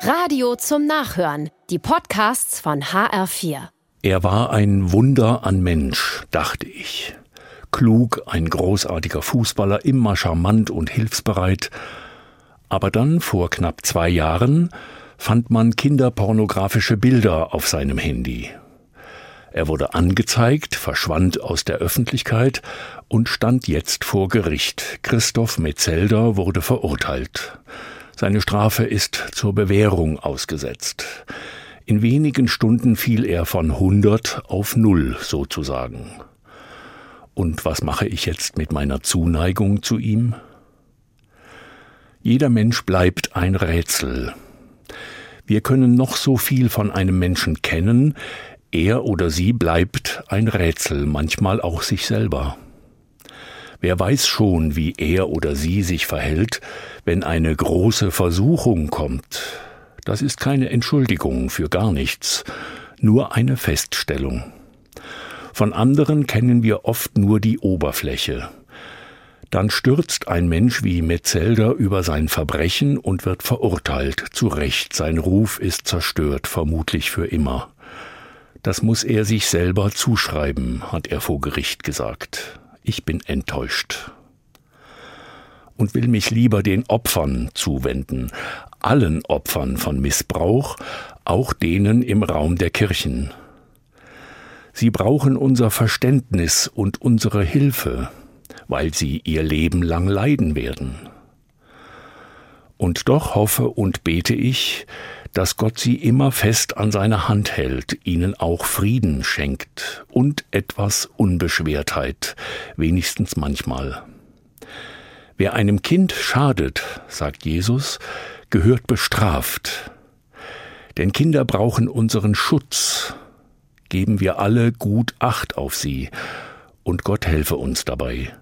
Radio zum Nachhören. Die Podcasts von HR4. Er war ein Wunder an Mensch, dachte ich. Klug, ein großartiger Fußballer, immer charmant und hilfsbereit. Aber dann, vor knapp zwei Jahren, fand man kinderpornografische Bilder auf seinem Handy. Er wurde angezeigt, verschwand aus der Öffentlichkeit und stand jetzt vor Gericht. Christoph Metzelder wurde verurteilt. Seine Strafe ist zur Bewährung ausgesetzt. In wenigen Stunden fiel er von 100 auf null sozusagen. Und was mache ich jetzt mit meiner Zuneigung zu ihm? Jeder Mensch bleibt ein Rätsel. Wir können noch so viel von einem Menschen kennen, er oder sie bleibt ein Rätsel, manchmal auch sich selber. Wer weiß schon, wie er oder sie sich verhält, wenn eine große Versuchung kommt. Das ist keine Entschuldigung für gar nichts, nur eine Feststellung. Von anderen kennen wir oft nur die Oberfläche. Dann stürzt ein Mensch wie Metzelder über sein Verbrechen und wird verurteilt. Zu Recht, sein Ruf ist zerstört, vermutlich für immer. Das muss er sich selber zuschreiben, hat er vor Gericht gesagt. Ich bin enttäuscht und will mich lieber den Opfern zuwenden, allen Opfern von Missbrauch, auch denen im Raum der Kirchen. Sie brauchen unser Verständnis und unsere Hilfe, weil sie ihr Leben lang leiden werden. Und doch hoffe und bete ich, dass Gott sie immer fest an seiner Hand hält, ihnen auch Frieden schenkt und etwas Unbeschwertheit, wenigstens manchmal. Wer einem Kind schadet, sagt Jesus, gehört bestraft. Denn Kinder brauchen unseren Schutz. Geben wir alle gut Acht auf sie, und Gott helfe uns dabei.